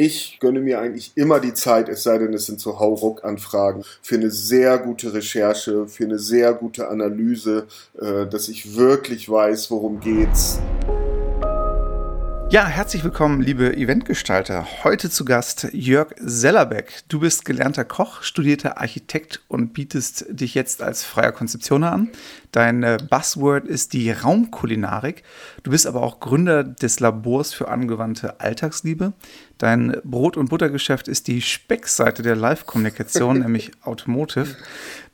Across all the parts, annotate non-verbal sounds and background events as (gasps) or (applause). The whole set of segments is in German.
ich gönne mir eigentlich immer die Zeit, es sei denn, es sind so Hauruck-Anfragen, für eine sehr gute Recherche, für eine sehr gute Analyse, äh, dass ich wirklich weiß, worum geht's. Ja, herzlich willkommen, liebe Eventgestalter. Heute zu Gast Jörg Sellerbeck. Du bist gelernter Koch, studierter Architekt und bietest dich jetzt als freier Konzeptioner an. Dein äh, Buzzword ist die Raumkulinarik. Du bist aber auch Gründer des Labors für angewandte Alltagsliebe. Dein Brot- und Buttergeschäft ist die Speckseite der Live-Kommunikation, (laughs) nämlich Automotive.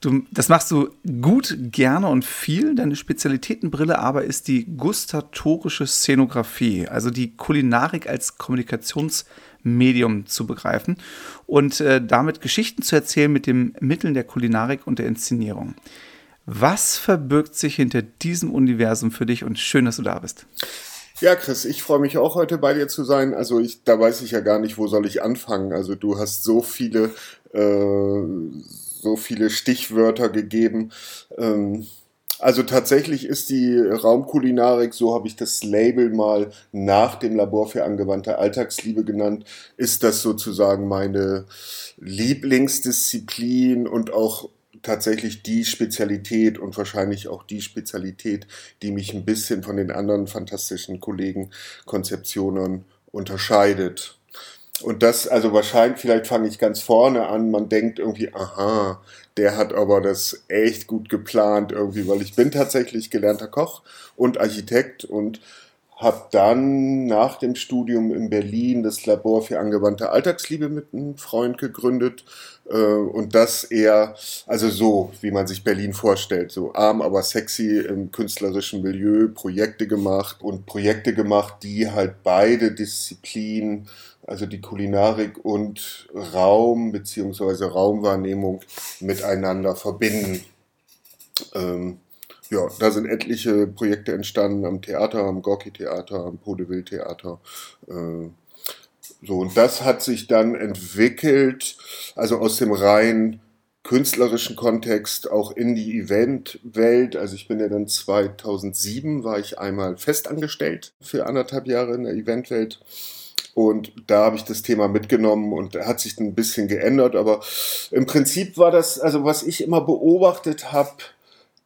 Du, das machst du gut, gerne und viel. Deine Spezialitätenbrille aber ist die gustatorische Szenografie, also die Kulinarik als Kommunikationsmedium zu begreifen und äh, damit Geschichten zu erzählen mit den Mitteln der Kulinarik und der Inszenierung. Was verbirgt sich hinter diesem Universum für dich und schön, dass du da bist? Ja, Chris, ich freue mich auch heute bei dir zu sein. Also ich, da weiß ich ja gar nicht, wo soll ich anfangen. Also du hast so viele, äh, so viele Stichwörter gegeben. Ähm, also tatsächlich ist die Raumkulinarik, so habe ich das Label mal nach dem Labor für angewandte Alltagsliebe genannt, ist das sozusagen meine Lieblingsdisziplin und auch tatsächlich die Spezialität und wahrscheinlich auch die Spezialität, die mich ein bisschen von den anderen fantastischen Kollegen Konzeptionen unterscheidet. Und das, also wahrscheinlich, vielleicht fange ich ganz vorne an, man denkt irgendwie, aha, der hat aber das echt gut geplant irgendwie, weil ich bin tatsächlich gelernter Koch und Architekt und habe dann nach dem Studium in Berlin das Labor für angewandte Alltagsliebe mit einem Freund gegründet und das eher, also so, wie man sich Berlin vorstellt, so arm, aber sexy im künstlerischen Milieu, Projekte gemacht und Projekte gemacht, die halt beide Disziplinen, also die Kulinarik und Raum beziehungsweise Raumwahrnehmung miteinander verbinden. Ähm, ja, da sind etliche Projekte entstanden am Theater, am Gorki-Theater, am Podeville-Theater. Äh, so, und das hat sich dann entwickelt, also aus dem rein künstlerischen Kontext auch in die Eventwelt. Also ich bin ja dann 2007, war ich einmal festangestellt für anderthalb Jahre in der Eventwelt. Und da habe ich das Thema mitgenommen und hat sich ein bisschen geändert. Aber im Prinzip war das, also was ich immer beobachtet habe,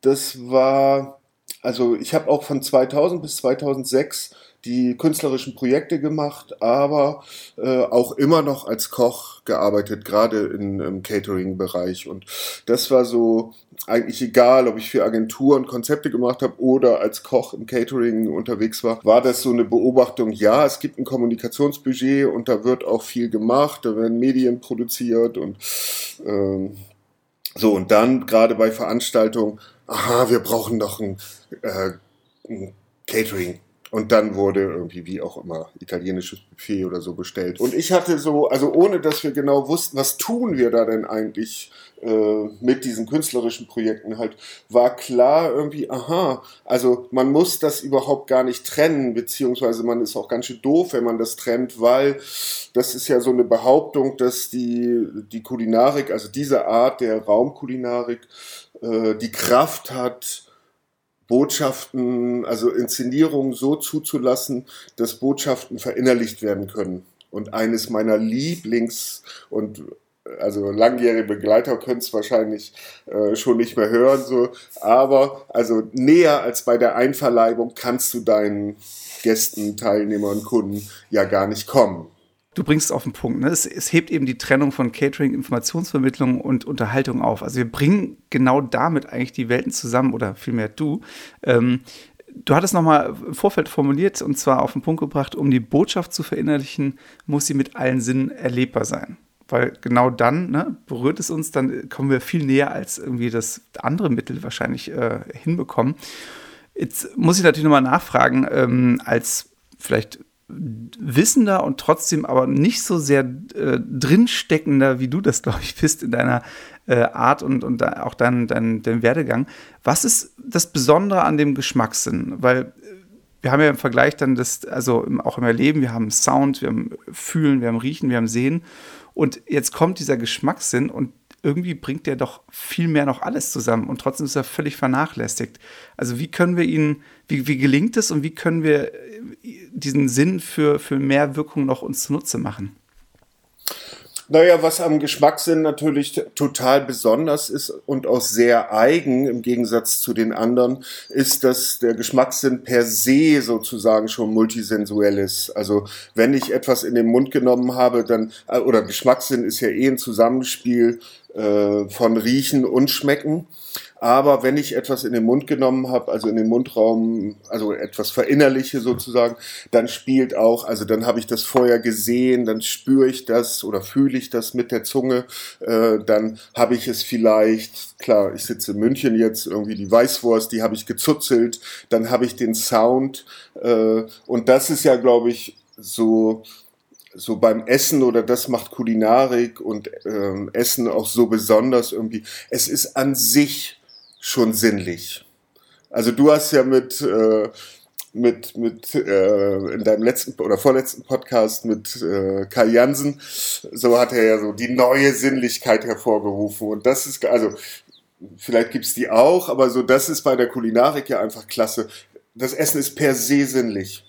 das war, also ich habe auch von 2000 bis 2006 die künstlerischen Projekte gemacht, aber äh, auch immer noch als Koch gearbeitet, gerade im Catering-Bereich. Und das war so eigentlich egal, ob ich für Agenturen Konzepte gemacht habe oder als Koch im Catering unterwegs war, war das so eine Beobachtung, ja, es gibt ein Kommunikationsbudget und da wird auch viel gemacht, da werden Medien produziert und ähm, so, und dann gerade bei Veranstaltungen aha, wir brauchen doch ein, äh, ein Catering. Und dann wurde irgendwie, wie auch immer, italienisches Buffet oder so bestellt. Und ich hatte so, also ohne dass wir genau wussten, was tun wir da denn eigentlich äh, mit diesen künstlerischen Projekten halt, war klar irgendwie, aha, also man muss das überhaupt gar nicht trennen, beziehungsweise man ist auch ganz schön doof, wenn man das trennt, weil das ist ja so eine Behauptung, dass die, die Kulinarik, also diese Art der Raumkulinarik, äh, die Kraft hat, Botschaften, also Inszenierungen so zuzulassen, dass Botschaften verinnerlicht werden können. Und eines meiner Lieblings- und also langjährige Begleiter können es wahrscheinlich äh, schon nicht mehr hören, so, aber also näher als bei der Einverleibung kannst du deinen Gästen, Teilnehmern, Kunden ja gar nicht kommen. Du bringst es auf den Punkt. Ne? Es, es, hebt eben die Trennung von Catering, Informationsvermittlung und Unterhaltung auf. Also wir bringen genau damit eigentlich die Welten zusammen oder vielmehr du. Ähm, du hattest nochmal im Vorfeld formuliert und zwar auf den Punkt gebracht, um die Botschaft zu verinnerlichen, muss sie mit allen Sinnen erlebbar sein. Weil genau dann ne, berührt es uns, dann kommen wir viel näher, als irgendwie das andere Mittel wahrscheinlich äh, hinbekommen. Jetzt muss ich natürlich nochmal nachfragen, ähm, als vielleicht wissender und trotzdem aber nicht so sehr äh, drinsteckender, wie du das, (laughs) glaube ich, bist in deiner äh, Art und, und auch dein, dein, dein Werdegang. Was ist das Besondere an dem Geschmackssinn? Weil äh, wir haben ja im Vergleich dann das, also auch im Erleben, wir haben Sound, wir haben Fühlen, wir haben Riechen, wir haben Sehen. Und jetzt kommt dieser Geschmackssinn und irgendwie bringt der doch viel mehr noch alles zusammen und trotzdem ist er völlig vernachlässigt. Also wie können wir ihn, wie, wie gelingt es und wie können wir diesen Sinn für, für mehr Wirkung noch uns zunutze machen? Naja, was am Geschmackssinn natürlich total besonders ist und auch sehr eigen im Gegensatz zu den anderen, ist, dass der Geschmackssinn per se sozusagen schon multisensuell ist. Also wenn ich etwas in den Mund genommen habe, dann, äh, oder Geschmackssinn ist ja eh ein Zusammenspiel äh, von Riechen und Schmecken. Aber wenn ich etwas in den Mund genommen habe, also in den Mundraum, also etwas verinnerliche sozusagen, dann spielt auch, also dann habe ich das vorher gesehen, dann spüre ich das oder fühle ich das mit der Zunge, äh, dann habe ich es vielleicht, klar, ich sitze in München jetzt, irgendwie die Weißwurst, die habe ich gezuzelt, dann habe ich den Sound äh, und das ist ja, glaube ich, so so beim Essen oder das macht Kulinarik und ähm, Essen auch so besonders irgendwie. Es ist an sich schon sinnlich. Also du hast ja mit, äh, mit, mit äh, in deinem letzten oder vorletzten Podcast mit äh, Kai Jansen, so hat er ja so die neue Sinnlichkeit hervorgerufen. Und das ist, also vielleicht gibt's die auch, aber so das ist bei der Kulinarik ja einfach klasse. Das Essen ist per se sinnlich.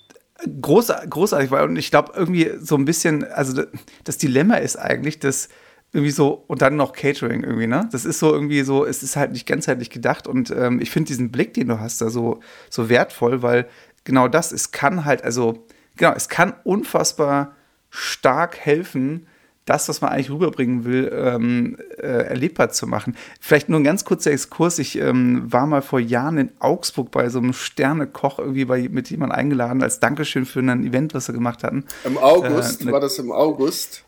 Groß, großartig, weil und ich glaube irgendwie so ein bisschen, also das Dilemma ist eigentlich, dass irgendwie so und dann noch Catering irgendwie, ne? Das ist so irgendwie so, es ist halt nicht ganzheitlich gedacht und ähm, ich finde diesen Blick, den du hast, da so, so wertvoll, weil genau das, es kann halt, also, genau, es kann unfassbar stark helfen, das, was man eigentlich rüberbringen will, ähm, äh, erlebbar zu machen. Vielleicht nur ein ganz kurzer Exkurs. Ich ähm, war mal vor Jahren in Augsburg bei so einem Sternekoch irgendwie bei, mit jemandem eingeladen als Dankeschön für ein Event, was sie gemacht hatten. Im August, äh, war das im August?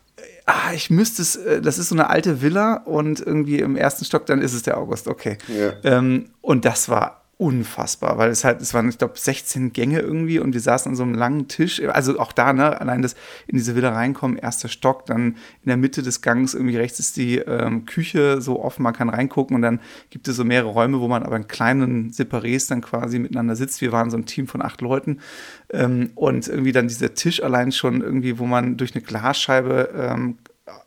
Ah, ich müsste es, äh, das ist so eine alte Villa und irgendwie im ersten Stock, dann ist es der August, okay. Ja. Ähm, und das war unfassbar, weil es halt, es waren, ich glaube, 16 Gänge irgendwie und wir saßen an so einem langen Tisch. Also auch da, ne, allein das in diese Villa reinkommen, erster Stock, dann in der Mitte des Gangs irgendwie rechts ist die ähm, Küche so offen, man kann reingucken und dann gibt es so mehrere Räume, wo man aber in kleinen Separés dann quasi miteinander sitzt. Wir waren so ein Team von acht Leuten ähm, und irgendwie dann dieser Tisch allein schon irgendwie, wo man durch eine Glasscheibe ähm,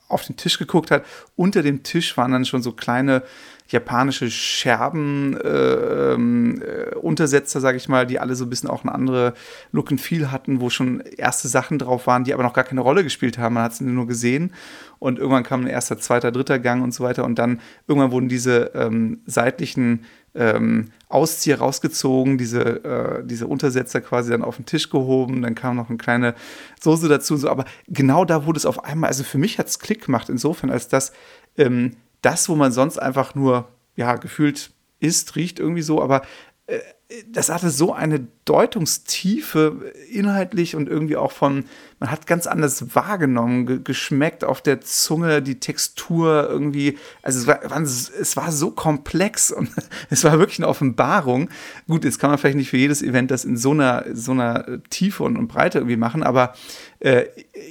auf den Tisch geguckt hat. Unter dem Tisch waren dann schon so kleine japanische Scherben, äh, ähm, äh, sage ich mal, die alle so ein bisschen auch eine andere Look and Feel hatten, wo schon erste Sachen drauf waren, die aber noch gar keine Rolle gespielt haben. Man hat sie nur gesehen. Und irgendwann kam ein erster, zweiter, dritter Gang und so weiter. Und dann irgendwann wurden diese ähm, seitlichen ähm, Auszieher rausgezogen, diese, äh, diese Untersetzer quasi dann auf den Tisch gehoben, dann kam noch eine kleine Soße dazu, so, aber genau da wurde es auf einmal, also für mich hat es Klick gemacht, insofern, als dass ähm, das, wo man sonst einfach nur, ja, gefühlt isst, riecht irgendwie so, aber äh, das hatte so eine Deutungstiefe inhaltlich und irgendwie auch von, man hat ganz anders wahrgenommen, ge geschmeckt auf der Zunge, die Textur irgendwie, also es war, es war so komplex (laughs) und es war wirklich eine Offenbarung. Gut, jetzt kann man vielleicht nicht für jedes Event das in so einer, so einer Tiefe und, und Breite irgendwie machen, aber äh,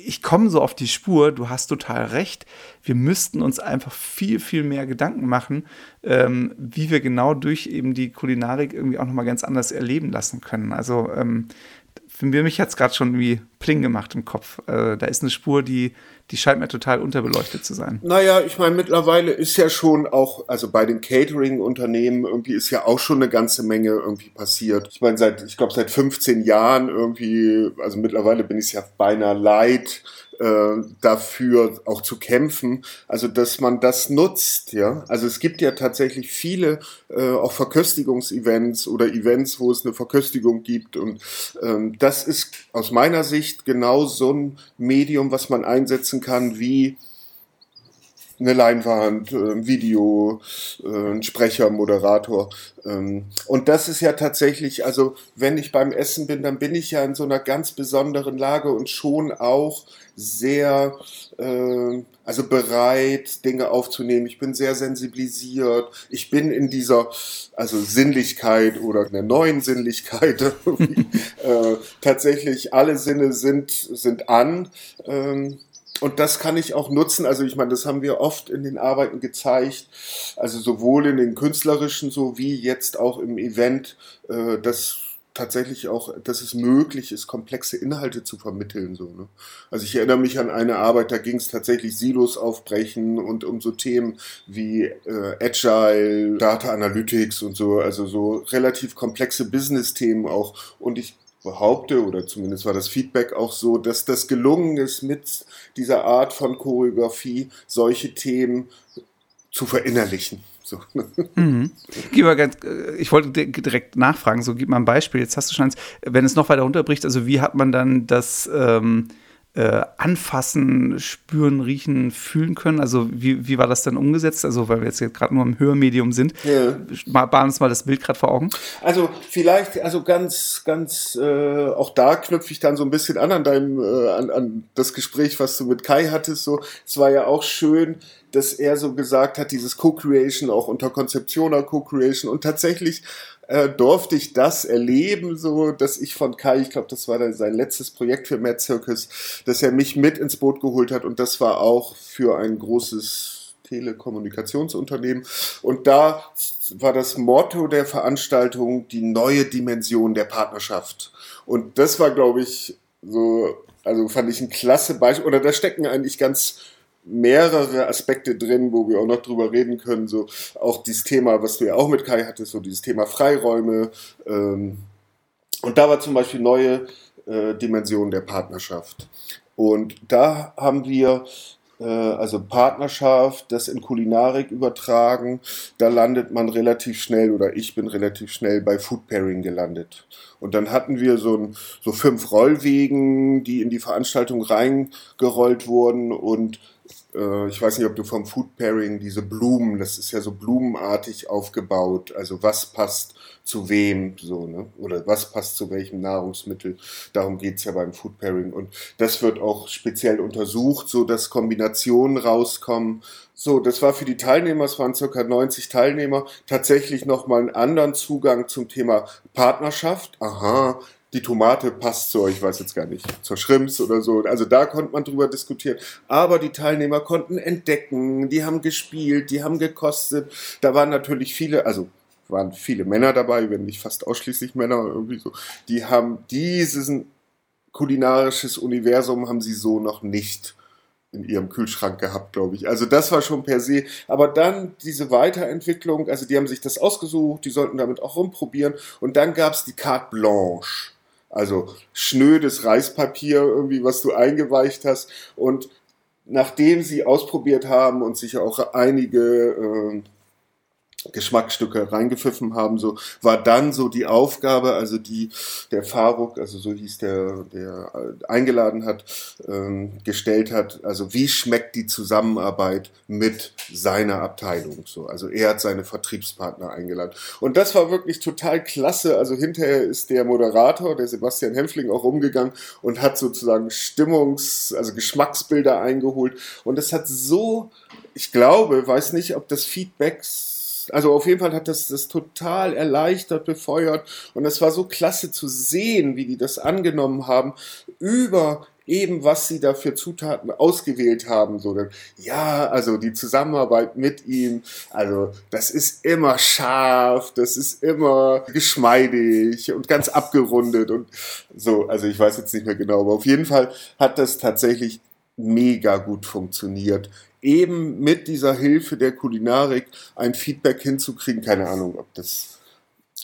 ich komme so auf die Spur, du hast total recht, wir müssten uns einfach viel, viel mehr Gedanken machen, ähm, wie wir genau durch eben die Kulinarik irgendwie auch nochmal ganz anders erleben lassen können. Also ähm, für mich hat es gerade schon irgendwie Pling gemacht im Kopf. Äh, da ist eine Spur, die, die scheint mir total unterbeleuchtet zu sein. Naja, ich meine, mittlerweile ist ja schon auch, also bei den Catering-Unternehmen irgendwie ist ja auch schon eine ganze Menge irgendwie passiert. Ich meine, seit, ich glaube, seit 15 Jahren irgendwie, also mittlerweile bin ich ja beinahe leid, äh, dafür auch zu kämpfen. Also dass man das nutzt, ja. Also es gibt ja tatsächlich viele äh, auch Verköstigungsevents oder Events, wo es eine Verköstigung gibt. Und ähm, das ist aus meiner Sicht genau so ein Medium, was man einsetzen kann wie eine Leinwand, äh, ein Video, äh, ein Sprecher, Moderator. Ähm, und das ist ja tatsächlich, also wenn ich beim Essen bin, dann bin ich ja in so einer ganz besonderen Lage und schon auch sehr, äh, also bereit, Dinge aufzunehmen. Ich bin sehr sensibilisiert. Ich bin in dieser, also Sinnlichkeit oder einer neuen Sinnlichkeit. (laughs) äh, tatsächlich alle Sinne sind, sind an. Ähm, und das kann ich auch nutzen. Also ich meine, das haben wir oft in den Arbeiten gezeigt. Also sowohl in den künstlerischen so wie jetzt auch im Event, äh, dass tatsächlich auch, dass es möglich ist, komplexe Inhalte zu vermitteln. So, ne? Also ich erinnere mich an eine Arbeit, da ging es tatsächlich Silos aufbrechen und um so Themen wie äh, Agile, Data Analytics und so, also so relativ komplexe Business-Themen auch. Und ich behaupte, oder zumindest war das Feedback auch so, dass das gelungen ist, mit dieser Art von Choreografie solche Themen zu verinnerlichen. So. (laughs) Mhm. Ganz, äh, ich wollte direkt nachfragen, so gib mal ein Beispiel. Jetzt hast du schon, wenn es noch weiter runterbricht, also wie hat man dann das ähm, äh, anfassen, spüren, riechen, fühlen können? Also wie, wie war das dann umgesetzt? Also weil wir jetzt gerade nur im Hörmedium sind. Ja. Bahn uns mal das Bild gerade vor Augen. Also vielleicht, also ganz, ganz, äh, auch da knüpfe ich dann so ein bisschen an an deinem, äh, an, an das Gespräch, was du mit Kai hattest. So, es war ja auch schön, dass er so gesagt hat, dieses Co-Creation auch unter Konzeptioner Co-Creation und tatsächlich äh, durfte ich das erleben, so dass ich von Kai, ich glaube, das war dann sein letztes Projekt für Mad Circus, dass er mich mit ins Boot geholt hat und das war auch für ein großes Telekommunikationsunternehmen. Und da war das Motto der Veranstaltung die neue Dimension der Partnerschaft. Und das war, glaube ich, so, also fand ich ein klasse Beispiel. Oder da stecken eigentlich ganz mehrere Aspekte drin, wo wir auch noch drüber reden können. So auch dieses Thema, was du ja auch mit Kai hattest, so dieses Thema Freiräume. Ähm, und da war zum Beispiel neue äh, Dimension der Partnerschaft. Und da haben wir also Partnerschaft, das in Kulinarik übertragen, da landet man relativ schnell oder ich bin relativ schnell bei Food Pairing gelandet. Und dann hatten wir so, ein, so fünf Rollwegen, die in die Veranstaltung reingerollt wurden und äh, ich weiß nicht, ob du vom Food Pairing diese Blumen, das ist ja so blumenartig aufgebaut, also was passt zu wem, so, ne? Oder was passt zu welchem Nahrungsmittel. Darum geht's ja beim Food Pairing. Und das wird auch speziell untersucht, so dass Kombinationen rauskommen. So, das war für die Teilnehmer, es waren circa 90 Teilnehmer, tatsächlich nochmal einen anderen Zugang zum Thema Partnerschaft. Aha, die Tomate passt zu, ich weiß jetzt gar nicht, zur Schrimps oder so. Also da konnte man drüber diskutieren. Aber die Teilnehmer konnten entdecken, die haben gespielt, die haben gekostet. Da waren natürlich viele, also waren viele Männer dabei, wenn nicht fast ausschließlich Männer irgendwie so. Die haben dieses kulinarisches Universum haben sie so noch nicht in ihrem Kühlschrank gehabt, glaube ich. Also das war schon per se. Aber dann diese Weiterentwicklung, also die haben sich das ausgesucht, die sollten damit auch rumprobieren. Und dann gab es die Carte Blanche. Also schnödes Reispapier irgendwie, was du eingeweicht hast. Und nachdem sie ausprobiert haben und sich auch einige äh, Geschmacksstücke reingepfiffen haben, so war dann so die Aufgabe, also die der Faruk, also so hieß der, der eingeladen hat, ähm, gestellt hat, also wie schmeckt die Zusammenarbeit mit seiner Abteilung, so, also er hat seine Vertriebspartner eingeladen. Und das war wirklich total klasse, also hinterher ist der Moderator, der Sebastian Hempfling auch umgegangen und hat sozusagen Stimmungs-, also Geschmacksbilder eingeholt. Und es hat so, ich glaube, weiß nicht, ob das Feedbacks also auf jeden Fall hat das das total erleichtert, befeuert. Und es war so klasse zu sehen, wie die das angenommen haben über eben was sie da für Zutaten ausgewählt haben, so dann, ja, also die Zusammenarbeit mit ihm, also das ist immer scharf, das ist immer geschmeidig und ganz abgerundet und so, also ich weiß jetzt nicht mehr genau, aber auf jeden Fall hat das tatsächlich mega gut funktioniert eben mit dieser Hilfe der Kulinarik ein Feedback hinzukriegen. Keine Ahnung, ob das,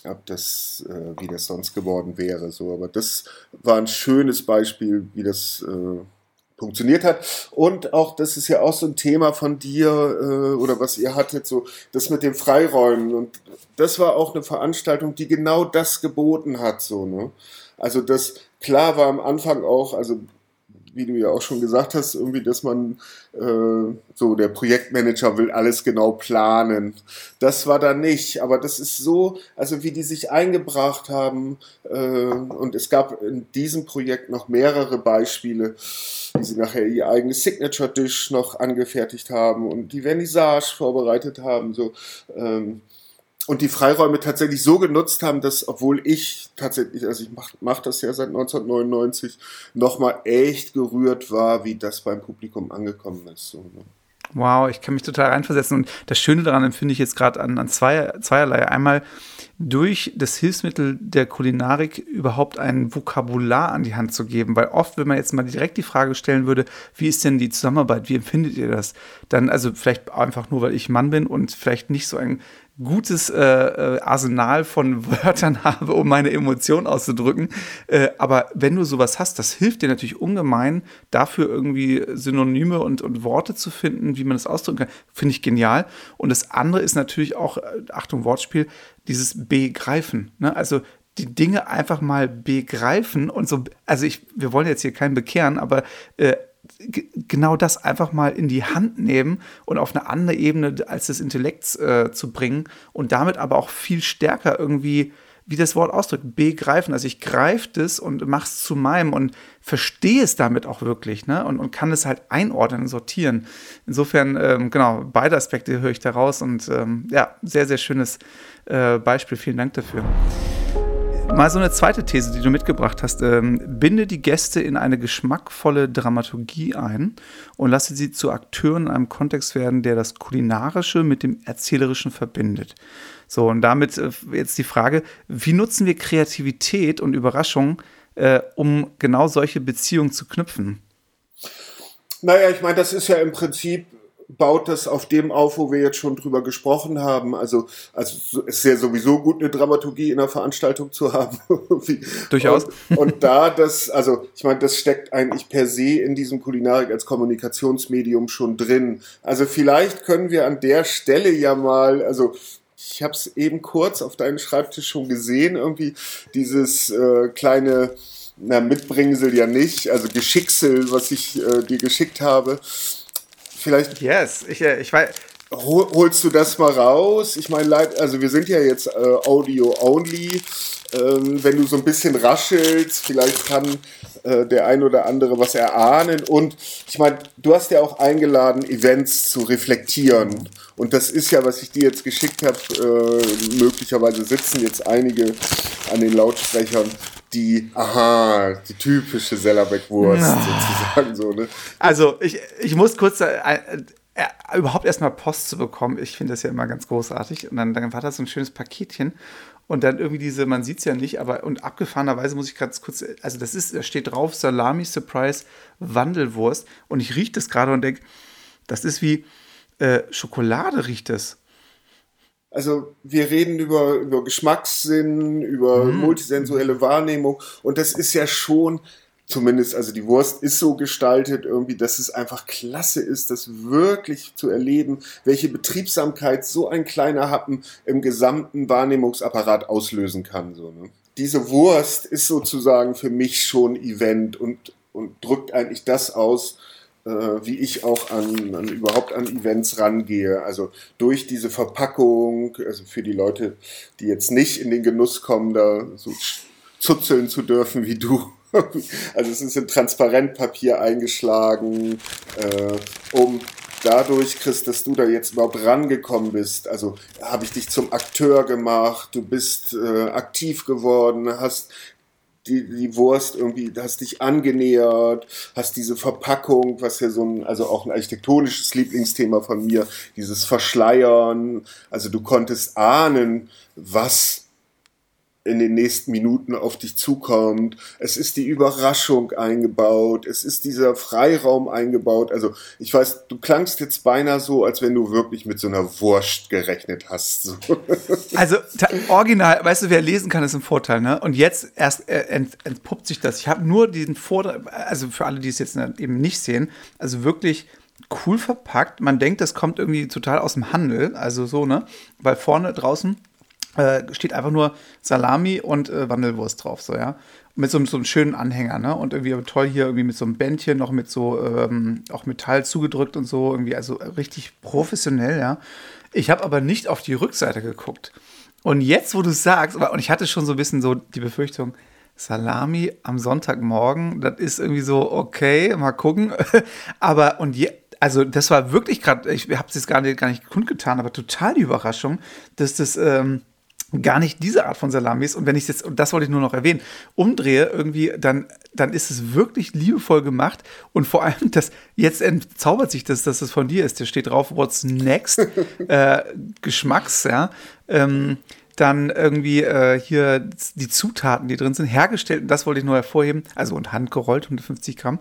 ob das, äh, wie das sonst geworden wäre. So, aber das war ein schönes Beispiel, wie das äh, funktioniert hat. Und auch, das ist ja auch so ein Thema von dir äh, oder was ihr hattet, so das mit den Freiräumen. Und das war auch eine Veranstaltung, die genau das geboten hat. So, ne? Also das klar war am Anfang auch, also wie du ja auch schon gesagt hast, irgendwie, dass man äh, so der Projektmanager will alles genau planen. Das war da nicht, aber das ist so, also wie die sich eingebracht haben äh, und es gab in diesem Projekt noch mehrere Beispiele, wie sie nachher ihr eigenes Signature Dish noch angefertigt haben und die Vernissage vorbereitet haben, so. Ähm, und die Freiräume tatsächlich so genutzt haben, dass, obwohl ich tatsächlich, also ich mache mach das ja seit 1999, nochmal echt gerührt war, wie das beim Publikum angekommen ist. So, ne? Wow, ich kann mich total reinversetzen. Und das Schöne daran empfinde ich jetzt gerade an, an zwei, zweierlei. Einmal durch das Hilfsmittel der Kulinarik überhaupt ein Vokabular an die Hand zu geben. Weil oft, wenn man jetzt mal direkt die Frage stellen würde, wie ist denn die Zusammenarbeit, wie empfindet ihr das? Dann, also vielleicht einfach nur, weil ich Mann bin und vielleicht nicht so ein gutes äh, äh, Arsenal von (laughs) Wörtern habe, um meine Emotionen auszudrücken. Äh, aber wenn du sowas hast, das hilft dir natürlich ungemein, dafür irgendwie Synonyme und, und Worte zu finden, wie man das ausdrücken kann. Finde ich genial. Und das andere ist natürlich auch, äh, Achtung, Wortspiel, dieses Begreifen. Ne? Also die Dinge einfach mal begreifen und so, also ich, wir wollen jetzt hier keinen bekehren, aber äh, genau das einfach mal in die Hand nehmen und auf eine andere Ebene als des Intellekts äh, zu bringen und damit aber auch viel stärker irgendwie, wie das Wort ausdrückt, begreifen. Also ich greife das und mache es zu meinem und verstehe es damit auch wirklich ne? und, und kann es halt einordnen sortieren. Insofern, ähm, genau, beide Aspekte höre ich da raus und ähm, ja, sehr, sehr schönes äh, Beispiel. Vielen Dank dafür. Mal so eine zweite These, die du mitgebracht hast. Ähm, binde die Gäste in eine geschmackvolle Dramaturgie ein und lasse sie zu Akteuren in einem Kontext werden, der das Kulinarische mit dem Erzählerischen verbindet. So, und damit äh, jetzt die Frage, wie nutzen wir Kreativität und Überraschung, äh, um genau solche Beziehungen zu knüpfen? Naja, ich meine, das ist ja im Prinzip baut das auf dem auf, wo wir jetzt schon drüber gesprochen haben. Also, also es ist ja sowieso gut, eine Dramaturgie in einer Veranstaltung zu (laughs) haben. Durchaus. Und, und, da das, also ich meine, das steckt eigentlich per se in diesem Kulinarik als Kommunikationsmedium schon drin. Also vielleicht können wir an der Stelle ja mal, also ich habe es eben kurz auf deinem Schreibtisch schon gesehen, irgendwie dieses äh, kleine na, Mitbringsel ja nicht, also Geschicksel, was ich äh, dir geschickt habe vielleicht. Yes, ich, äh, ich weiß. Holst du das mal raus? Ich meine, also wir sind ja jetzt äh, Audio only. Ähm, wenn du so ein bisschen raschelst, vielleicht kann äh, der ein oder andere was erahnen. Und ich meine, du hast ja auch eingeladen, Events zu reflektieren. Und das ist ja, was ich dir jetzt geschickt habe, äh, möglicherweise sitzen jetzt einige an den Lautsprechern, die, aha, die typische Sellerbeck-Wurst sozusagen so, ne? Also, ich, ich muss kurz äh, äh, überhaupt erstmal Post zu bekommen, ich finde das ja immer ganz großartig. Und dann, dann war das so ein schönes Paketchen. Und dann irgendwie diese, man sieht es ja nicht, aber und abgefahrenerweise muss ich gerade kurz, also das ist, da steht drauf Salami Surprise Wandelwurst. Und ich rieche das gerade und denke, das ist wie äh, Schokolade riecht es. Also wir reden über, über Geschmackssinn, über mhm. multisensuelle Wahrnehmung und das ist ja schon, zumindest, also die Wurst ist so gestaltet irgendwie, dass es einfach klasse ist, das wirklich zu erleben, welche Betriebsamkeit so ein kleiner Happen im gesamten Wahrnehmungsapparat auslösen kann. So, ne? Diese Wurst ist sozusagen für mich schon Event und, und drückt eigentlich das aus, wie ich auch an, an, überhaupt an Events rangehe. Also durch diese Verpackung, also für die Leute, die jetzt nicht in den Genuss kommen, da so zuzeln zu dürfen wie du. (laughs) Also es ist in Transparentpapier eingeschlagen, äh, um dadurch, Chris, dass du da jetzt überhaupt rangekommen bist, also habe ich dich zum Akteur gemacht, du bist äh, aktiv geworden, hast die, die Wurst irgendwie, hast dich angenähert, hast diese Verpackung, was ja so ein, also auch ein architektonisches Lieblingsthema von mir, dieses Verschleiern, also du konntest ahnen, was in den nächsten Minuten auf dich zukommt. Es ist die Überraschung eingebaut. Es ist dieser Freiraum eingebaut. Also ich weiß, du klangst jetzt beinahe so, als wenn du wirklich mit so einer Wurst gerechnet hast. So. (laughs) Also original, weißt du, wer lesen kann, ist ein Vorteil. Ne? Und jetzt erst äh, ent, entpuppt sich das. Ich habe nur diesen Vorteil, also für alle, die es jetzt eben nicht sehen, also wirklich cool verpackt. Man denkt, das kommt irgendwie total aus dem Handel, also so, ne? Weil vorne draußen äh, steht einfach nur Salami und äh, Wandelwurst drauf, so, ja. Mit so, so einem schönen Anhänger, ne? Und irgendwie toll hier irgendwie mit so einem Bändchen, noch mit so, ähm, auch Metall zugedrückt und so, irgendwie, also richtig professionell, ja. Ich habe aber nicht auf die Rückseite geguckt. Und jetzt, wo du sagst, und ich hatte schon so ein bisschen so die Befürchtung, Salami am Sonntagmorgen, das ist irgendwie so, okay, mal gucken. (laughs) aber und je, also das war wirklich gerade, ich habe es jetzt gar nicht, gar nicht kundgetan, aber total die Überraschung, dass das ähm, gar nicht diese Art von Salamis. Und wenn ich jetzt, und das wollte ich nur noch erwähnen, umdrehe irgendwie, dann, dann ist es wirklich liebevoll gemacht. Und vor allem, das, jetzt entzaubert sich das, dass es von dir ist. Da steht drauf, what's next? (laughs) äh, Geschmacks, ja. Ähm, dann irgendwie äh, hier die Zutaten, die drin sind, hergestellt. Und das wollte ich nur hervorheben. Also und handgerollt, 150 Gramm.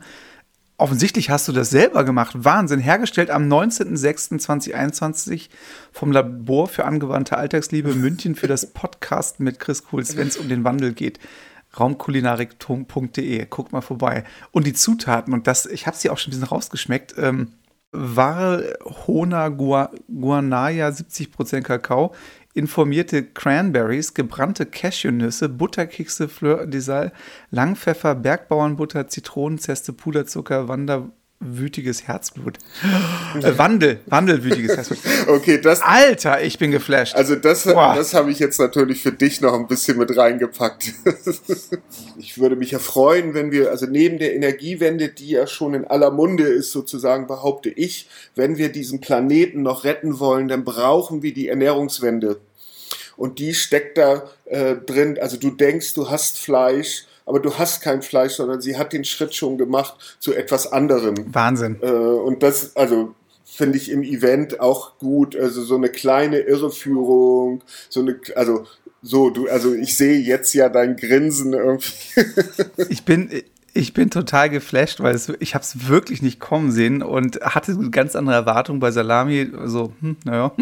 Offensichtlich hast du das selber gemacht. Wahnsinn. Hergestellt am 19.06.2021 vom Labor für angewandte Alltagsliebe München für das Podcast mit Chris Kuhls, wenn es um den Wandel geht. Raumkulinarik.de. Guckt mal vorbei. Und die Zutaten, und das, ich habe sie auch schon ein bisschen rausgeschmeckt. Ähm, Hona Guanaya, 70% Kakao, informierte Cranberries, gebrannte Cashewnüsse, Butterkekse, Fleur de Sal, Langpfeffer, Bergbauernbutter, Zitronenzeste, Puderzucker, Wander wütiges Herzblut. (gasps) Äh, Wandel, wandelwütiges Herzblut. (laughs) Okay, das. Alter, ich bin geflasht. Also das, das habe ich jetzt natürlich für dich noch ein bisschen mit reingepackt. (laughs) ich würde mich ja freuen, wenn wir, also neben der Energiewende, die ja schon in aller Munde ist, sozusagen behaupte ich, wenn wir diesen Planeten noch retten wollen, dann brauchen wir die Ernährungswende. Und die steckt da äh, drin. Also du denkst, du hast Fleisch aber du hast kein Fleisch, sondern sie hat den Schritt schon gemacht zu etwas anderem. Wahnsinn. Äh, und das, also finde ich im Event auch gut. Also so eine kleine Irreführung, so eine, also so, du, also ich sehe jetzt ja dein Grinsen irgendwie. (laughs) ich bin, ich bin total geflasht, weil es, ich habe es wirklich nicht kommen sehen und hatte eine ganz andere Erwartung bei Salami. So, hm, naja.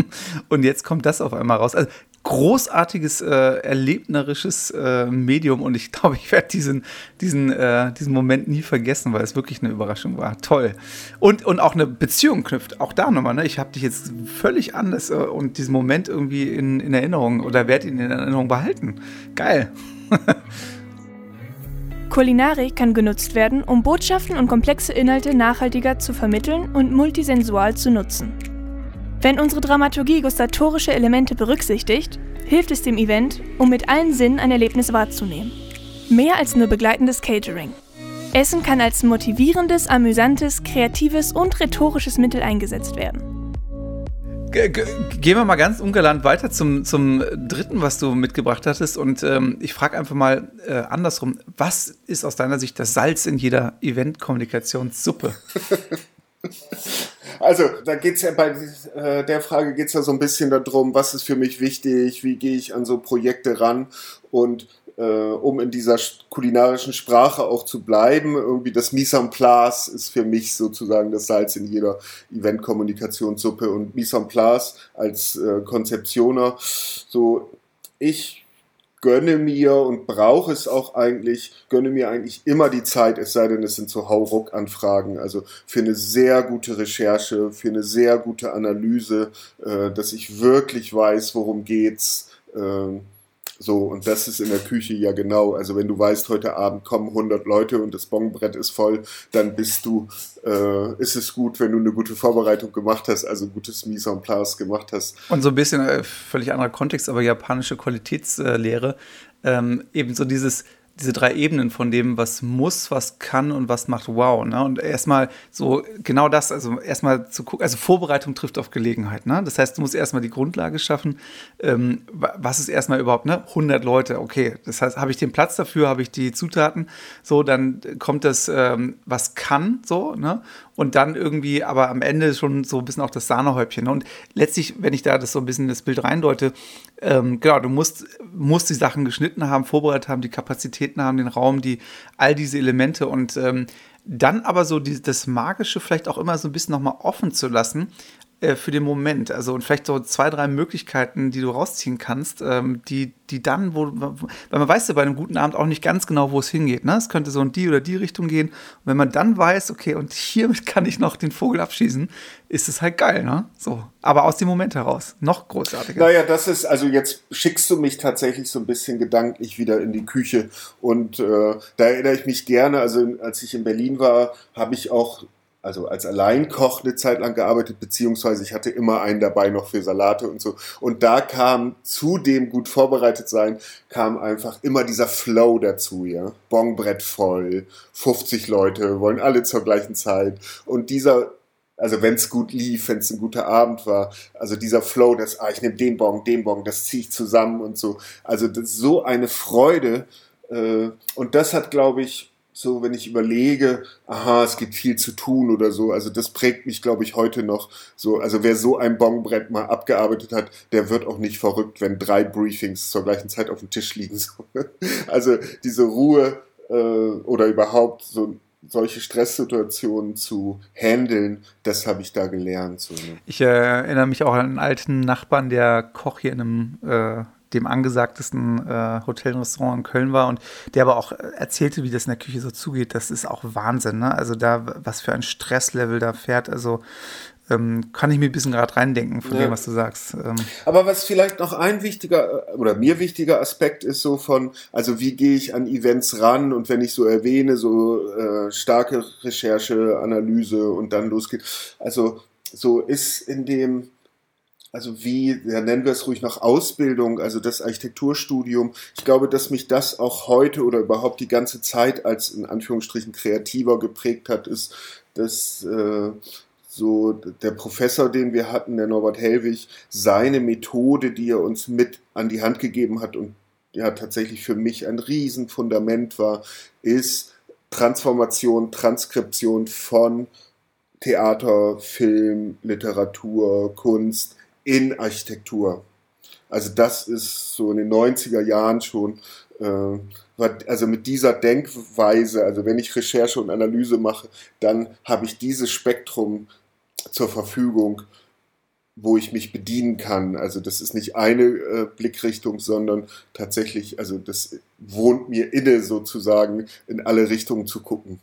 Und jetzt kommt das auf einmal raus. Also großartiges, äh, erlebnerisches äh, Medium und ich (laughs) glaube, ich werde diesen, diesen, äh, diesen Moment nie vergessen, weil es wirklich eine Überraschung war. Toll. Und, und auch eine Beziehung knüpft. Auch da nochmal, ne? Ich habe dich jetzt völlig anders äh, und diesen Moment irgendwie in, in Erinnerung oder werde ihn in Erinnerung behalten. Geil. (laughs) Kulinarik kann genutzt werden, um Botschaften und komplexe Inhalte nachhaltiger zu vermitteln und multisensual zu nutzen. Wenn unsere Dramaturgie gustatorische Elemente berücksichtigt, hilft es dem Event, um mit allen Sinnen ein Erlebnis wahrzunehmen. Mehr als nur begleitendes Catering. Essen kann als motivierendes, amüsantes, kreatives und rhetorisches Mittel eingesetzt werden. Gehen wir mal ganz ungalant weiter zum, zum dritten, was du mitgebracht hattest. Und ähm, ich frage einfach mal äh, andersrum: Was ist aus deiner Sicht das Salz in jeder Event-Kommunikationssuppe? (laughs) (laughs) Also, da geht es ja bei äh, der Frage geht es ja so ein bisschen darum, was ist für mich wichtig, wie gehe ich an so Projekte ran und äh, um in dieser kulinarischen Sprache auch zu bleiben, irgendwie das Mise en place ist für mich sozusagen das Salz in jeder Event-Kommunikationssuppe und Mise en place als äh, Konzeptioner, so ich gönne mir und brauche es auch eigentlich, gönne mir eigentlich immer die Zeit, es sei denn, es sind so Hauruck-Anfragen, also für eine sehr gute Recherche, für eine sehr gute Analyse, äh, dass ich wirklich weiß, worum geht's. Äh, so, und das ist in der Küche ja genau. Also wenn du weißt, heute Abend kommen 100 Leute und das Bonbrett ist voll, dann bist du, äh, ist es gut, wenn du eine gute Vorbereitung gemacht hast, also gutes Mise en place gemacht hast. Und so ein bisschen äh, völlig anderer Kontext, aber japanische Qualitätslehre. Ähm, eben so dieses, diese drei Ebenen von dem, was muss, was kann und was macht wow. Ne? Und erstmal so genau das, also erstmal zu gucken, also Vorbereitung trifft auf Gelegenheit. Ne? Das heißt, du musst erstmal die Grundlage schaffen. Ähm, was ist erstmal überhaupt, ne? 100 Leute, okay. Das heißt, habe ich den Platz dafür, habe ich die Zutaten, so, dann kommt das, ähm, was kann, so, ne? Und dann irgendwie, aber am Ende schon so ein bisschen auch das Sahnehäubchen. Ne? Und letztlich, wenn ich da das so ein bisschen in das Bild reindeute, ähm, genau, du musst, musst die Sachen geschnitten haben, vorbereitet haben, die Kapazitäten haben, den Raum, die, all diese Elemente und ähm, dann aber so die, das Magische vielleicht auch immer so ein bisschen nochmal offen zu lassen, äh, für den Moment. Also und vielleicht so zwei, drei Möglichkeiten, die du rausziehen kannst, ähm, die, die dann, wo, weil man weiß ja bei einem guten Abend auch nicht ganz genau, wo es hingeht. Ne? Es könnte so in die oder die Richtung gehen. Und wenn man dann weiß, okay, und hiermit (laughs) kann ich noch den Vogel abschießen, ist es halt geil, ne? So. Aber aus dem Moment heraus. Noch großartiger. Naja, das ist, also jetzt schickst du mich tatsächlich so ein bisschen gedanklich wieder in die Küche. Und äh, da erinnere ich mich gerne, also als ich in Berlin war, habe ich auch also als Alleinkoch eine Zeit lang gearbeitet, beziehungsweise ich hatte immer einen dabei noch für Salate und so. Und da kam zu dem gut vorbereitet sein, kam einfach immer dieser Flow dazu, ja. Bongbrett voll, 50 Leute, wollen alle zur gleichen Zeit. Und dieser, also wenn es gut lief, wenn es ein guter Abend war, also dieser Flow, das, ah, ich nehme den Bong, den Bong, das ziehe ich zusammen und so. Also das ist so eine Freude. Äh, und das hat, glaube ich, so, wenn ich überlege, aha, es gibt viel zu tun oder so. Also das prägt mich, glaube ich, heute noch so. Also wer so ein Bonbrett mal abgearbeitet hat, der wird auch nicht verrückt, wenn drei Briefings zur gleichen Zeit auf dem Tisch liegen. (laughs) Also diese Ruhe äh, oder überhaupt so solche Stresssituationen zu handeln, das habe ich da gelernt. So, ne? Ich äh, erinnere mich auch an einen alten Nachbarn, der Koch hier in einem äh, dem angesagtesten äh, Hotelrestaurant in Köln war und der aber auch erzählte, wie das in der Küche so zugeht. Das ist auch Wahnsinn. Ne? Also da, was für ein Stresslevel da fährt. Also ähm, kann ich mir ein bisschen gerade reindenken von ja. dem, was du sagst. Ähm. Aber was vielleicht noch ein wichtiger oder mir wichtiger Aspekt ist so von, also wie gehe ich an Events ran und wenn ich so erwähne, so äh, starke Recherche, Analyse und dann losgeht. Also so ist in dem, also wie, ja, nennen wir es ruhig noch Ausbildung, also das Architekturstudium. Ich glaube, dass mich das auch heute oder überhaupt die ganze Zeit als in Anführungsstrichen kreativer geprägt hat, ist, dass äh, so der Professor, den wir hatten, der Norbert Hellwig, seine Methode, die er uns mit an die Hand gegeben hat und ja tatsächlich für mich ein Riesenfundament war, ist Transformation, Transkription von Theater, Film, Literatur, Kunst in Architektur. Also das ist so in den 90er Jahren schon, äh, also mit dieser Denkweise, also wenn ich Recherche und Analyse mache, dann habe ich dieses Spektrum zur Verfügung, wo ich mich bedienen kann. Also das ist nicht eine äh, Blickrichtung, sondern tatsächlich, also das wohnt mir inne sozusagen, in alle Richtungen zu gucken.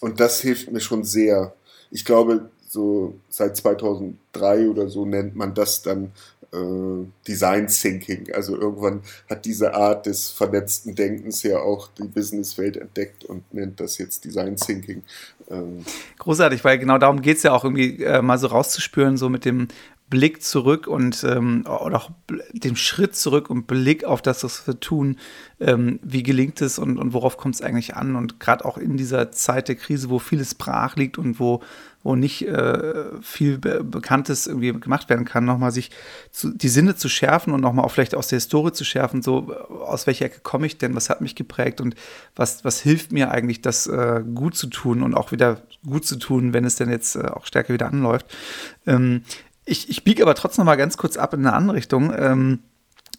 Und das hilft mir schon sehr. Ich glaube, so seit 2003 oder so nennt man das dann äh, Design Thinking. Also irgendwann hat diese Art des vernetzten Denkens ja auch die Businesswelt entdeckt und nennt das jetzt Design Thinking. Ähm Großartig, weil genau darum geht es ja auch irgendwie äh, mal so rauszuspüren, so mit dem Blick zurück und ähm, oder auch den Schritt zurück und Blick auf das, was wir tun, ähm, wie gelingt es und, und worauf kommt es eigentlich an? Und gerade auch in dieser Zeit der Krise, wo vieles brach liegt und wo, wo nicht äh, viel Be Bekanntes irgendwie gemacht werden kann, nochmal sich zu, die Sinne zu schärfen und nochmal auch vielleicht aus der Historie zu schärfen, so aus welcher Ecke komme ich denn, was hat mich geprägt und was, was hilft mir eigentlich, das äh, gut zu tun und auch wieder gut zu tun, wenn es denn jetzt äh, auch stärker wieder anläuft. Ähm, ich, ich biege aber trotzdem noch mal ganz kurz ab in eine andere Richtung. Ähm,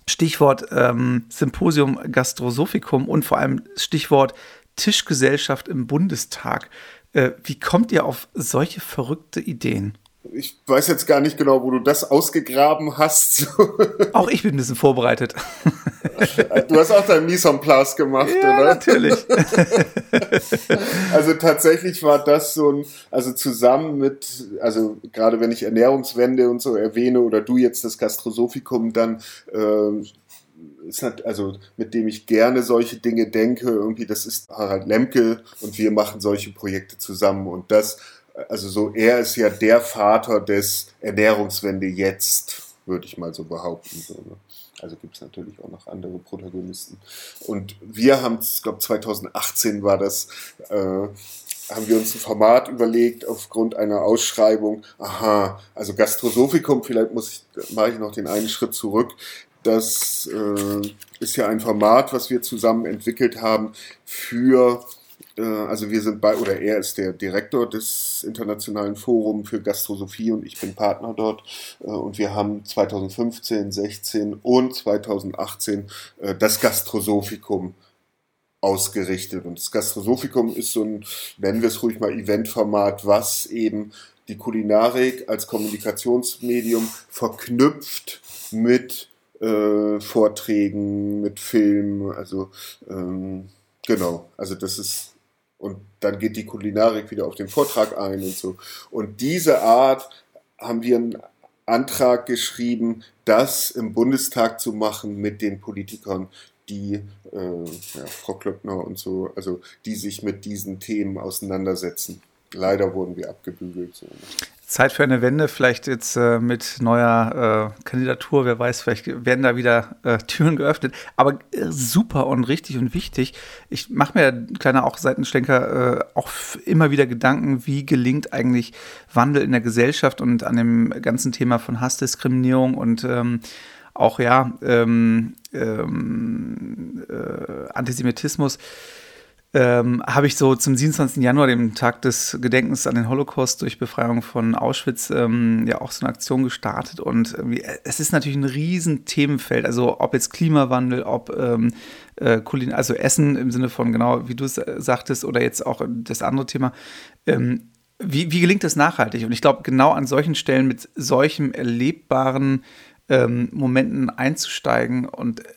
Stichwort ähm, Symposium Gastrosophicum und vor allem Stichwort Tischgesellschaft im Bundestag. Äh, wie kommt ihr auf solche verrückte Ideen? Ich weiß jetzt gar nicht genau, wo du das ausgegraben hast. (laughs) auch ich bin ein bisschen vorbereitet. Du hast auch dein Mise en place gemacht, ja, oder? natürlich. (laughs) Also tatsächlich war das so ein, also zusammen mit, also gerade wenn ich Ernährungswende und so erwähne oder du jetzt das Gastrosophikum, dann äh, ist halt, also mit dem ich gerne solche Dinge denke, irgendwie, das ist Harald Lemke und wir machen solche Projekte zusammen und das also so, er ist ja der Vater des Ernährungswende jetzt, würde ich mal so behaupten. So, ne? Also gibt es natürlich auch noch andere Protagonisten. Und wir haben, ich glaube 2018 war das, äh, haben wir uns ein Format überlegt aufgrund einer Ausschreibung. Aha, also Gastrosophikum, vielleicht muss ich, mache ich noch den einen Schritt zurück. Das äh, ist ja ein Format, was wir zusammen entwickelt haben für äh, also wir sind bei, oder er ist der Direktor des Internationalen Forums für Gastrosophie und ich bin Partner dort. Äh, und wir haben 2015, 16 und 2018 äh, das Gastrosophikum ausgerichtet. Und das Gastrosophikum ist so ein, nennen wir es ruhig mal, Eventformat, was eben die Kulinarik als Kommunikationsmedium verknüpft mit äh, Vorträgen, mit Filmen. Also ähm, genau, also das ist und dann geht die Kulinarik wieder auf den Vortrag ein und so. Und diese Art haben wir einen Antrag geschrieben, das im Bundestag zu machen mit den Politikern, die, äh, ja, Frau Klöckner und so, also die sich mit diesen Themen auseinandersetzen. Leider wurden wir abgebügelt. So. Zeit für eine Wende, vielleicht jetzt äh, mit neuer äh, Kandidatur, wer weiß, vielleicht werden da wieder äh, (laughs) Türen geöffnet. Aber äh, super und richtig und wichtig. Ich mache mir, kleiner auch Seitenschlenker, äh, auch immer wieder Gedanken, wie gelingt eigentlich Wandel in der Gesellschaft und an dem ganzen Thema von Hassdiskriminierung und ähm, auch ja ähm, ähm, äh, Antisemitismus ähm, habe ich so zum 27. Januar, dem Tag des Gedenkens an den Holocaust durch Befreiung von Auschwitz, ähm, ja auch so eine Aktion gestartet. Und es ist natürlich ein riesen Themenfeld. Also ob jetzt Klimawandel, ob ähm, äh, Kulin also Essen im Sinne von genau, wie du es äh, sagtest, oder jetzt auch das andere Thema. Ähm, wie, wie gelingt das nachhaltig? Und ich glaube, genau an solchen Stellen mit solchen erlebbaren ähm, Momenten einzusteigen. Und äh,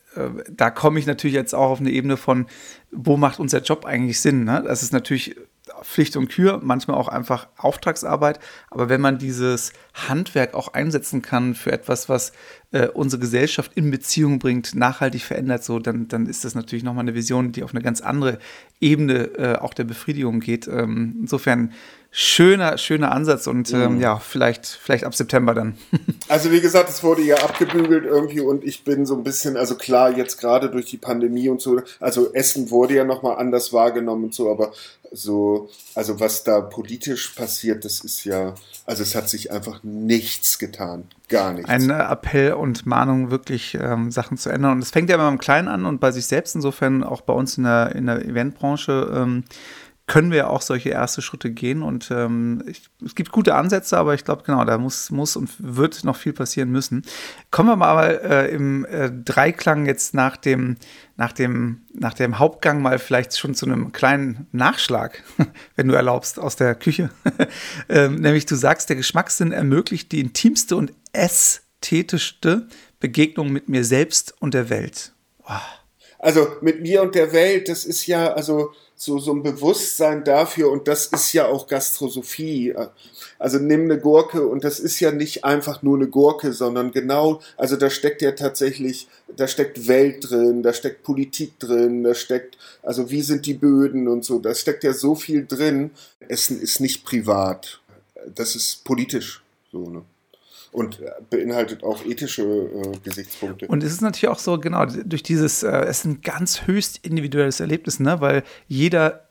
da komme ich natürlich jetzt auch auf eine Ebene von, wo macht unser Job eigentlich Sinn? Ne? Das ist natürlich Pflicht und Kür, manchmal auch einfach Auftragsarbeit. Aber wenn man dieses Handwerk auch einsetzen kann für etwas, was äh, unsere Gesellschaft in Beziehung bringt, nachhaltig verändert, so, dann, dann ist das natürlich nochmal eine Vision, die auf eine ganz andere Ebene äh, auch der Befriedigung geht. Ähm, insofern schöner, schöner Ansatz und ähm, mhm. ja, vielleicht, vielleicht ab September dann. (laughs) also wie gesagt, es wurde ja abgebügelt irgendwie und ich bin so ein bisschen, also klar, jetzt gerade durch die Pandemie und so, also Essen wurde ja nochmal anders wahrgenommen und so, aber so, also was da politisch passiert, das ist ja, also es hat sich einfach nichts getan. Gar nichts. Ein Appell und Mahnung, wirklich ähm, Sachen zu ändern. Und es fängt ja immer beim Kleinen an und bei sich selbst insofern auch bei uns in der, in der Eventbranche. Ähm, können wir auch solche erste Schritte gehen. Und ähm, ich, es gibt gute Ansätze, aber ich glaube, genau, da muss, muss und wird noch viel passieren müssen. Kommen wir mal äh, im äh, Dreiklang jetzt nach dem, nach, dem, nach dem Hauptgang mal vielleicht schon zu einem kleinen Nachschlag, (laughs) wenn du erlaubst, aus der Küche. (laughs) ähm, nämlich du sagst, der Geschmackssinn ermöglicht die intimste und ästhetischste Begegnung mit mir selbst und der Welt. Oh. Also mit mir und der Welt, das ist ja, also so, so ein Bewusstsein dafür und das ist ja auch Gastrosophie. Also nimm eine Gurke und das ist ja nicht einfach nur eine Gurke, sondern genau, also da steckt ja tatsächlich, da steckt Welt drin, da steckt Politik drin, da steckt, also wie sind die Böden und so, da steckt ja so viel drin. Essen ist nicht privat, das ist politisch, so, ne? Und beinhaltet auch ethische äh, Gesichtspunkte. Und es ist natürlich auch so, genau, durch dieses, äh, es ist ein ganz höchst individuelles Erlebnis, ne? weil jeder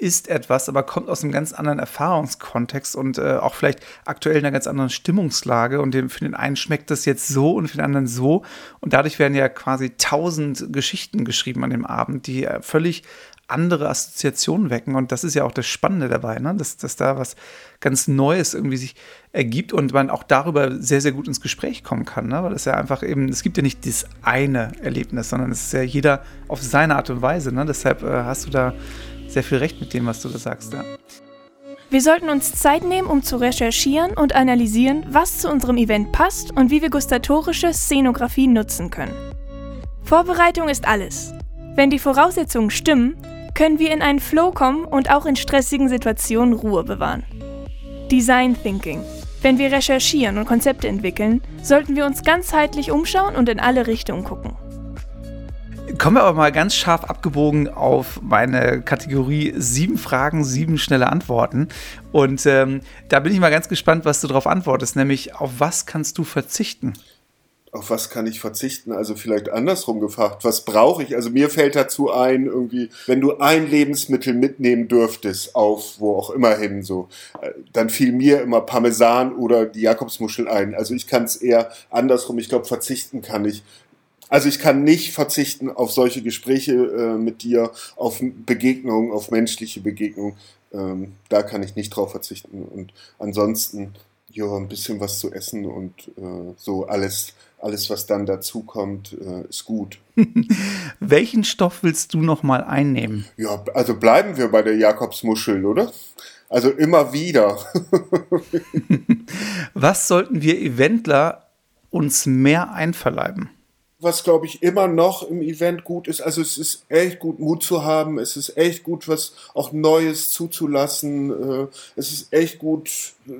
ist etwas, aber kommt aus einem ganz anderen Erfahrungskontext und äh, auch vielleicht aktuell in einer ganz anderen Stimmungslage. Und dem, für den einen schmeckt das jetzt so und für den anderen so. Und dadurch werden ja quasi tausend Geschichten geschrieben an dem Abend, die äh, völlig andere Assoziationen wecken. Und das ist ja auch das Spannende dabei, ne? dass, dass da was ganz Neues irgendwie sich ergibt und man auch darüber sehr, sehr gut ins Gespräch kommen kann. Ne? Weil es ja einfach eben, es gibt ja nicht das eine Erlebnis, sondern es ist ja jeder auf seine Art und Weise. Ne? Deshalb äh, hast du da sehr viel recht mit dem, was du da sagst. Ja. Wir sollten uns Zeit nehmen, um zu recherchieren und analysieren, was zu unserem Event passt und wie wir gustatorische Szenografie nutzen können. Vorbereitung ist alles. Wenn die Voraussetzungen stimmen, können wir in einen Flow kommen und auch in stressigen Situationen Ruhe bewahren. Design Thinking. Wenn wir recherchieren und Konzepte entwickeln, sollten wir uns ganzheitlich umschauen und in alle Richtungen gucken. Kommen wir aber mal ganz scharf abgebogen auf meine Kategorie sieben Fragen, sieben schnelle Antworten. Und ähm, da bin ich mal ganz gespannt, was du darauf antwortest, nämlich auf was kannst du verzichten? Auf was kann ich verzichten? Also vielleicht andersrum gefragt, was brauche ich? Also mir fällt dazu ein, irgendwie, wenn du ein Lebensmittel mitnehmen dürftest, auf wo auch immer hin, so, äh, dann fiel mir immer Parmesan oder die Jakobsmuschel ein. Also ich kann es eher andersrum. Ich glaube, verzichten kann ich. Also ich kann nicht verzichten auf solche Gespräche äh, mit dir, auf Begegnungen, auf menschliche Begegnungen. Ähm, da kann ich nicht drauf verzichten. Und ansonsten, ja, ein bisschen was zu essen und äh, so alles alles, was dann dazu kommt, äh, ist gut. (laughs) Welchen Stoff willst du noch mal einnehmen? Ja, also bleiben wir bei der Jakobsmuschel, oder? Also immer wieder. (laughs) was sollten wir Eventler uns mehr einverleiben? was glaube ich immer noch im Event gut ist. Also es ist echt gut, Mut zu haben. Es ist echt gut, was auch Neues zuzulassen. Äh, es ist echt gut,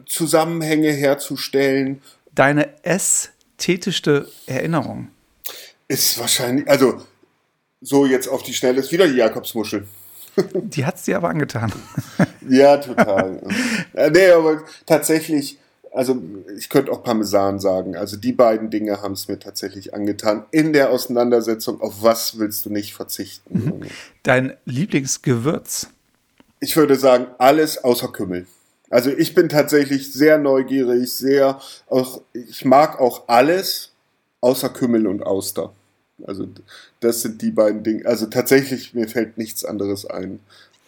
Zusammenhänge herzustellen. Deine S ästhetischste Erinnerung? Ist wahrscheinlich, also so jetzt auf die Schnelle ist wieder die Jakobsmuschel. (laughs) Die hat es dir aber angetan. (laughs) ja, total. Nee, aber tatsächlich, also ich könnte auch Parmesan sagen. Also die beiden Dinge haben es mir tatsächlich angetan. In der Auseinandersetzung, auf was willst du nicht verzichten? Mhm. Dein Lieblingsgewürz? Ich würde sagen, alles außer Kümmel. Also ich bin tatsächlich sehr neugierig, sehr auch, ich mag auch alles außer Kümmel und Auster. Also das sind die beiden Dinge. Also tatsächlich, mir fällt nichts anderes ein.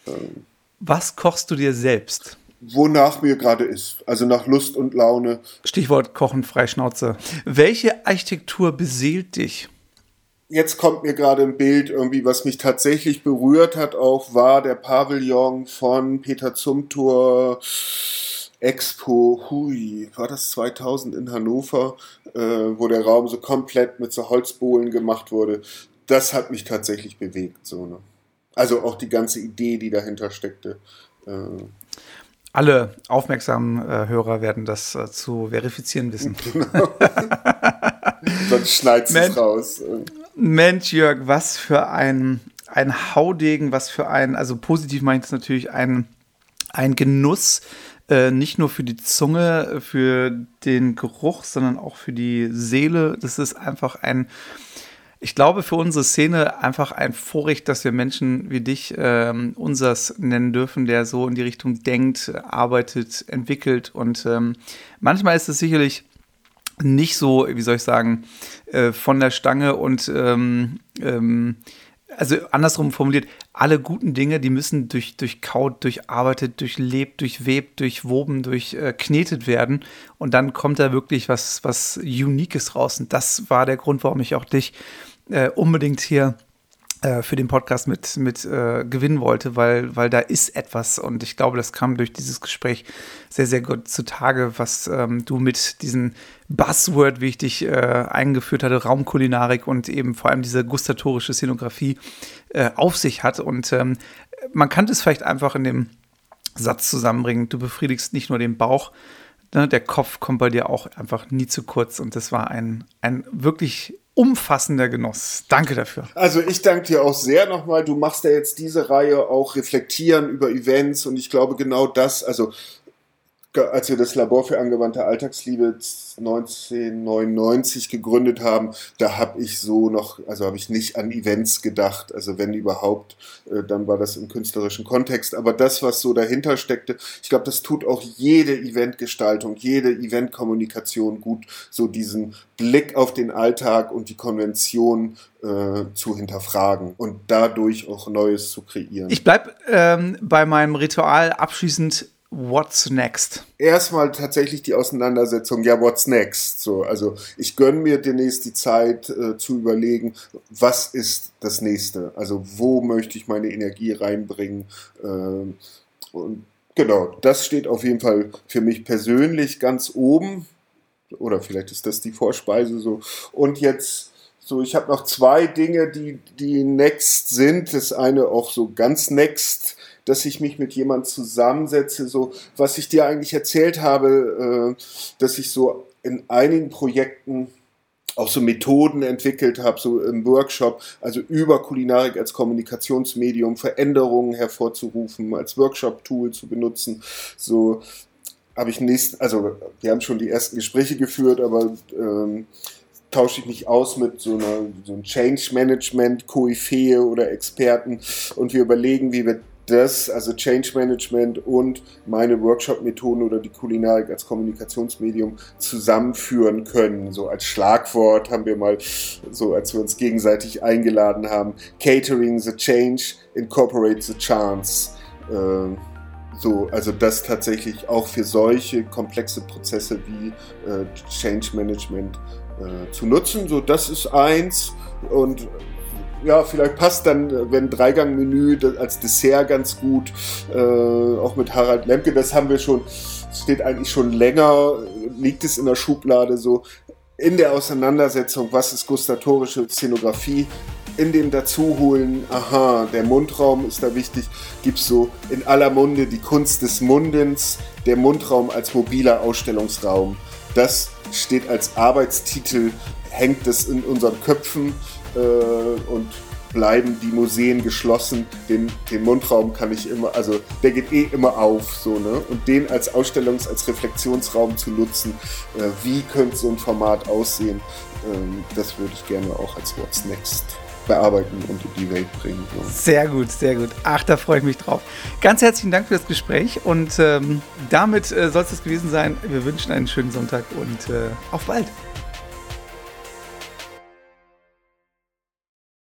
Ähm, Was kochst du dir selbst? Wonach mir gerade ist. Also nach Lust und Laune. Stichwort Kochen Freischnauze. Welche Architektur beseelt dich? Jetzt kommt mir gerade ein Bild irgendwie, was mich tatsächlich berührt hat, auch war der Pavillon von Peter Zumthor Expo Hui, war das 2000 in Hannover, äh, wo der Raum so komplett mit so Holzbohlen gemacht wurde. Das hat mich tatsächlich bewegt. So, ne? Also auch die ganze Idee, die dahinter steckte. Äh, alle aufmerksamen äh, Hörer werden das äh, zu verifizieren wissen. Genau. (laughs) Sonst schneidet es raus. Mensch, Jörg, was für ein, ein Haudegen, was für ein, also positiv meine ich das natürlich, ein, ein Genuss, äh, nicht nur für die Zunge, für den Geruch, sondern auch für die Seele. Das ist einfach ein, ich glaube, für unsere Szene einfach ein Vorrecht, dass wir Menschen wie dich ähm, unsers nennen dürfen, der so in die Richtung denkt, arbeitet, entwickelt. Und ähm, manchmal ist es sicherlich nicht so, wie soll ich sagen, äh, von der Stange und ähm, ähm, also andersrum formuliert, alle guten Dinge, die müssen durch, durchkaut, durcharbeitet, durchlebt, durchwebt, durchwoben, durchknetet werden. Und dann kommt da wirklich was, was Uniques raus. Und das war der Grund, warum ich auch dich äh, unbedingt hier äh, für den Podcast mit, mit äh, gewinnen wollte, weil, weil da ist etwas und ich glaube, das kam durch dieses Gespräch sehr, sehr gut zutage, was ähm, du mit diesem Buzzword, wie ich dich äh, eingeführt hatte, Raumkulinarik und eben vor allem diese gustatorische Szenografie äh, auf sich hat. Und ähm, man kann das vielleicht einfach in dem Satz zusammenbringen, du befriedigst nicht nur den Bauch, ne, der Kopf kommt bei dir auch einfach nie zu kurz und das war ein, ein wirklich umfassender Genuss. Danke dafür. Also ich danke dir auch sehr nochmal. Du machst ja jetzt diese Reihe auch reflektieren über Events und ich glaube genau das, also als wir das Labor für angewandte Alltagsliebe 1999 gegründet haben, da habe ich so noch, also habe ich nicht an Events gedacht, also wenn überhaupt, äh, dann war das im künstlerischen Kontext. Aber das, was so dahinter steckte, ich glaube, das tut auch jede Eventgestaltung, jede Eventkommunikation gut, so diesen Blick auf den Alltag und die Konvention äh, zu hinterfragen und dadurch auch Neues zu kreieren. Ich bleibe ähm, bei meinem Ritual abschließend What's next? Erstmal tatsächlich die Auseinandersetzung, ja, what's next? So, also ich gönne mir demnächst die Zeit äh, zu überlegen, was ist das nächste? Also wo möchte ich meine Energie reinbringen? Ähm, und genau, das steht auf jeden Fall für mich persönlich ganz oben. Oder vielleicht ist das die Vorspeise so. Und jetzt so, ich habe noch zwei Dinge, die, die next sind. Das eine auch so ganz next dass ich mich mit jemand zusammensetze, so was ich dir eigentlich erzählt habe, äh, dass ich so in einigen Projekten auch so Methoden entwickelt habe, so im Workshop, also über Kulinarik als Kommunikationsmedium Veränderungen hervorzurufen, als Workshop-Tool zu benutzen. So habe ich nächsten, also wir haben schon die ersten Gespräche geführt, aber ähm, tausche ich mich aus mit so einer so einem Change Management Koryphäe oder Experten und wir überlegen, wie wir das, also Change Management und meine Workshop-Methoden oder die Kulinarik als Kommunikationsmedium zusammenführen können. So als Schlagwort haben wir mal, so als wir uns gegenseitig eingeladen haben, Catering the Change, Incorporate the Chance. Äh, so, also das tatsächlich auch für solche komplexe Prozesse wie äh, Change Management äh, zu nutzen. So, das ist eins. Und ja, vielleicht passt dann, äh, wenn Dreigang-Menü als Dessert ganz gut, äh, auch mit Harald Lemke, das haben wir schon, steht eigentlich schon länger, liegt es in der Schublade so. In der Auseinandersetzung, was ist gustatorische Szenografie, in dem Dazuholen, aha, der Mundraum ist da wichtig, gibt es so in aller Munde die Kunst des Mundens, der Mundraum als mobiler Ausstellungsraum. Das steht als Arbeitstitel, hängt es in unseren Köpfen und bleiben die Museen geschlossen. Den, den Mundraum kann ich immer, also der geht eh immer auf, so, ne? Und den als Ausstellungs-, als Reflexionsraum zu nutzen, äh, wie könnte so ein Format aussehen, ähm, das würde ich gerne auch als What's Next bearbeiten und in die Welt bringen. So. Sehr gut, sehr gut. Ach, da freue ich mich drauf. Ganz herzlichen Dank für das Gespräch und ähm, damit äh, soll es das gewesen sein. Wir wünschen einen schönen Sonntag und äh, auf bald.